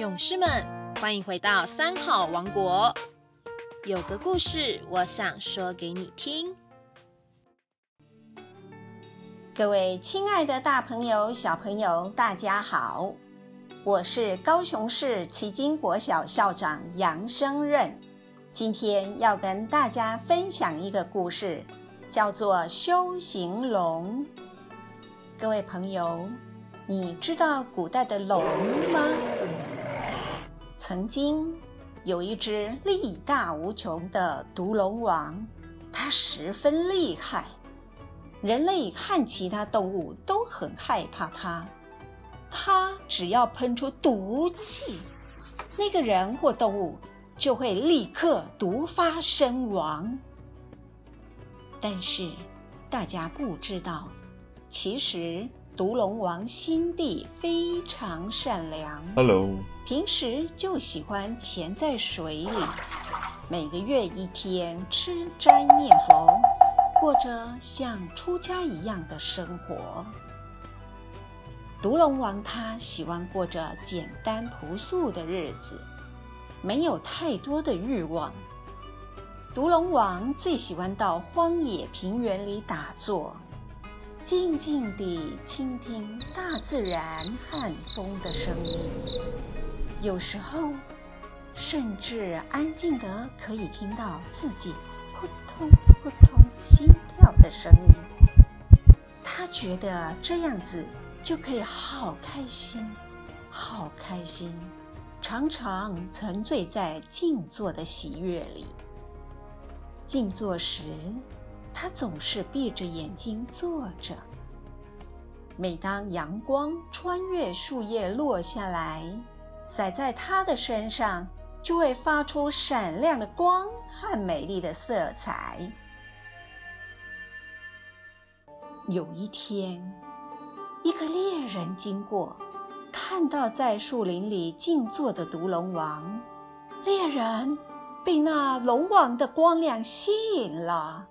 勇士们，欢迎回到三好王国。有个故事，我想说给你听。各位亲爱的大朋友、小朋友，大家好！我是高雄市旗津国小校长杨生任，今天要跟大家分享一个故事，叫做《修行龙》。各位朋友，你知道古代的龙吗？曾经有一只力大无穷的毒龙王，它十分厉害，人类和其他动物都很害怕它。它只要喷出毒气，那个人或动物就会立刻毒发身亡。但是大家不知道。其实，毒龙王心地非常善良。Hello，平时就喜欢潜在水里，每个月一天吃斋念佛，过着像出家一样的生活。毒龙王他喜欢过着简单朴素的日子，没有太多的欲望。毒龙王最喜欢到荒野平原里打坐。静静地倾听大自然和风的声音，有时候甚至安静得可以听到自己扑通扑通心跳的声音。他觉得这样子就可以好开心，好开心，常常沉醉在静坐的喜悦里。静坐时。他总是闭着眼睛坐着。每当阳光穿越树叶落下来，洒在他的身上，就会发出闪亮的光和美丽的色彩。有一天，一个猎人经过，看到在树林里静坐的毒龙王。猎人被那龙王的光亮吸引了。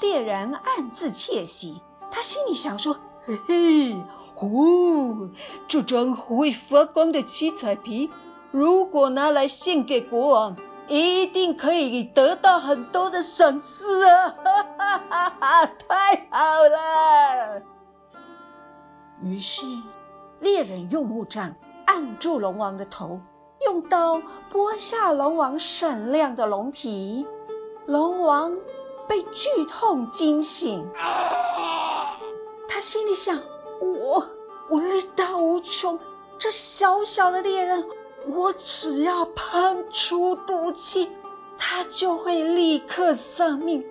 猎人暗自窃喜，他心里想说：“嘿嘿，哦，这张会发光的七彩皮，如果拿来献给国王，一定可以得到很多的赏赐啊！哈哈哈哈，太好了！”于是，猎人用木杖按住龙王的头，用刀剥下龙王闪亮的龙皮，龙王。被剧痛惊醒，他心里想：我我力大无穷，这小小的猎人，我只要喷出毒气，他就会立刻丧命。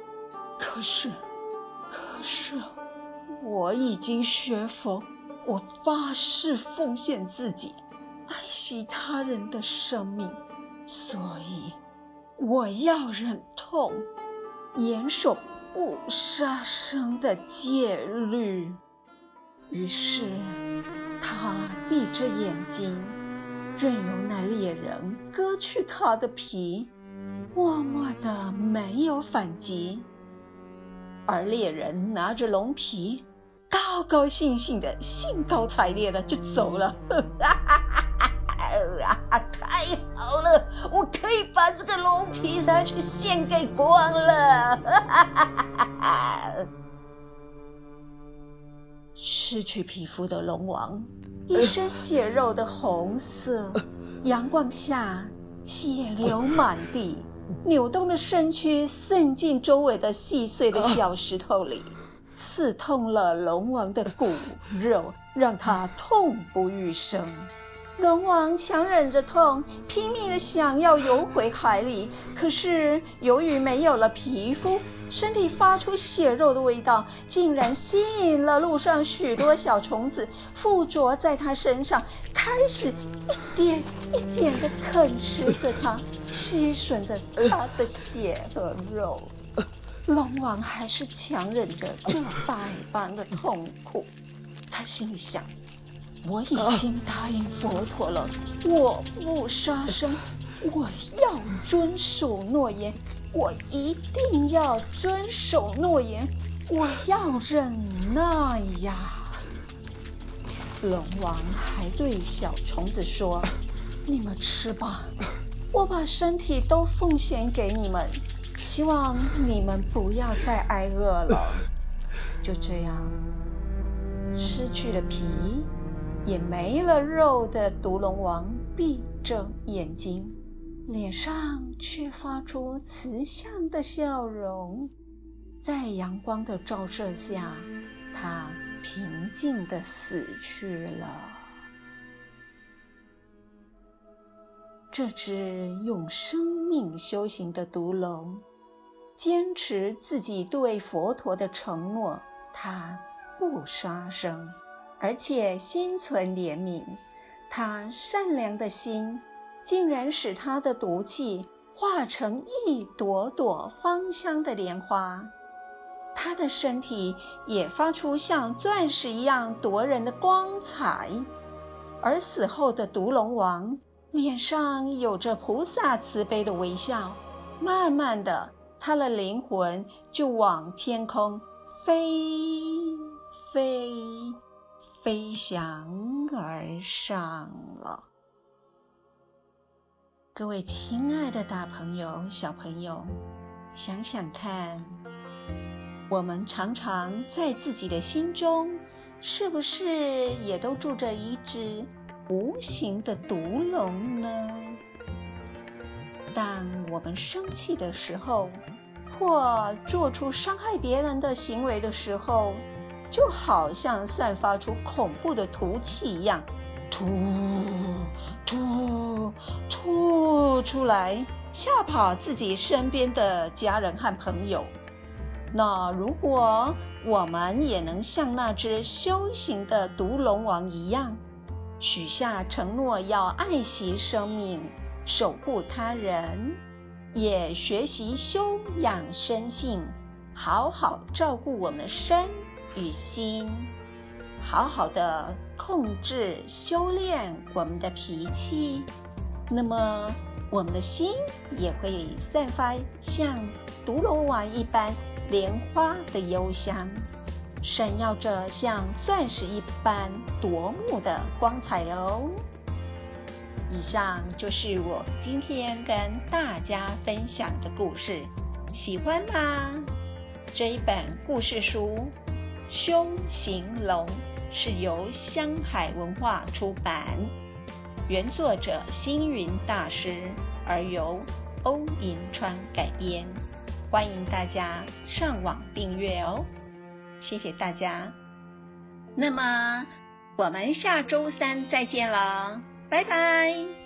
可是，可是，我已经学佛，我发誓奉献自己，爱惜他人的生命，所以我要忍痛。严守不杀生的戒律。于是，他闭着眼睛，任由那猎人割去他的皮，默默的没有反击。而猎人拿着龙皮，高高兴兴的，兴高采烈的就走了。把这个龙皮拿去献给国王了。失去皮肤的龙王，一身血肉的红色，阳光下血流满地，扭动的身躯渗进周围的细碎的小石头里，刺痛了龙王的骨肉，让他痛不欲生。龙王强忍着痛，拼命的想要游回海里，可是由于没有了皮肤，身体发出血肉的味道，竟然吸引了路上许多小虫子附着在他身上，开始一点一点的啃食着他，吸吮着他的血和肉。龙王还是强忍着这百般的痛苦，他心里想。我已经答应佛陀了，我不杀生，我要遵守诺言，我一定要遵守诺言，我要忍耐呀！龙王还对小虫子说：“ 你们吃吧，我把身体都奉献给你们，希望你们不要再挨饿了。就这样，失去了皮，也没了肉的毒龙王闭着眼睛，脸上却发出慈祥的笑容。在阳光的照射下，他平静地死去了。这只用生命修行的毒龙，坚持自己对佛陀的承诺。他不杀生，而且心存怜悯。他善良的心，竟然使他的毒气化成一朵朵芳香的莲花。他的身体也发出像钻石一样夺人的光彩。而死后的毒龙王脸上有着菩萨慈悲的微笑，慢慢的，他的灵魂就往天空。飞飞飞翔而上了。各位亲爱的大朋友、小朋友，想想看，我们常常在自己的心中，是不是也都住着一只无形的毒龙呢？当我们生气的时候，或做出伤害别人的行为的时候，就好像散发出恐怖的毒气一样，吐吐吐出来，吓跑自己身边的家人和朋友。那如果我们也能像那只修行的毒龙王一样，许下承诺要爱惜生命，守护他人。也学习修养生性，好好照顾我们的身与心，好好的控制修炼我们的脾气，那么我们的心也会散发像毒龙王一般莲花的幽香，闪耀着像钻石一般夺目的光彩哦。以上就是我今天跟大家分享的故事，喜欢吗？这一本故事书《修行龙》是由香海文化出版，原作者星云大师，而由欧银川改编。欢迎大家上网订阅哦，谢谢大家。那么我们下周三再见了。拜拜。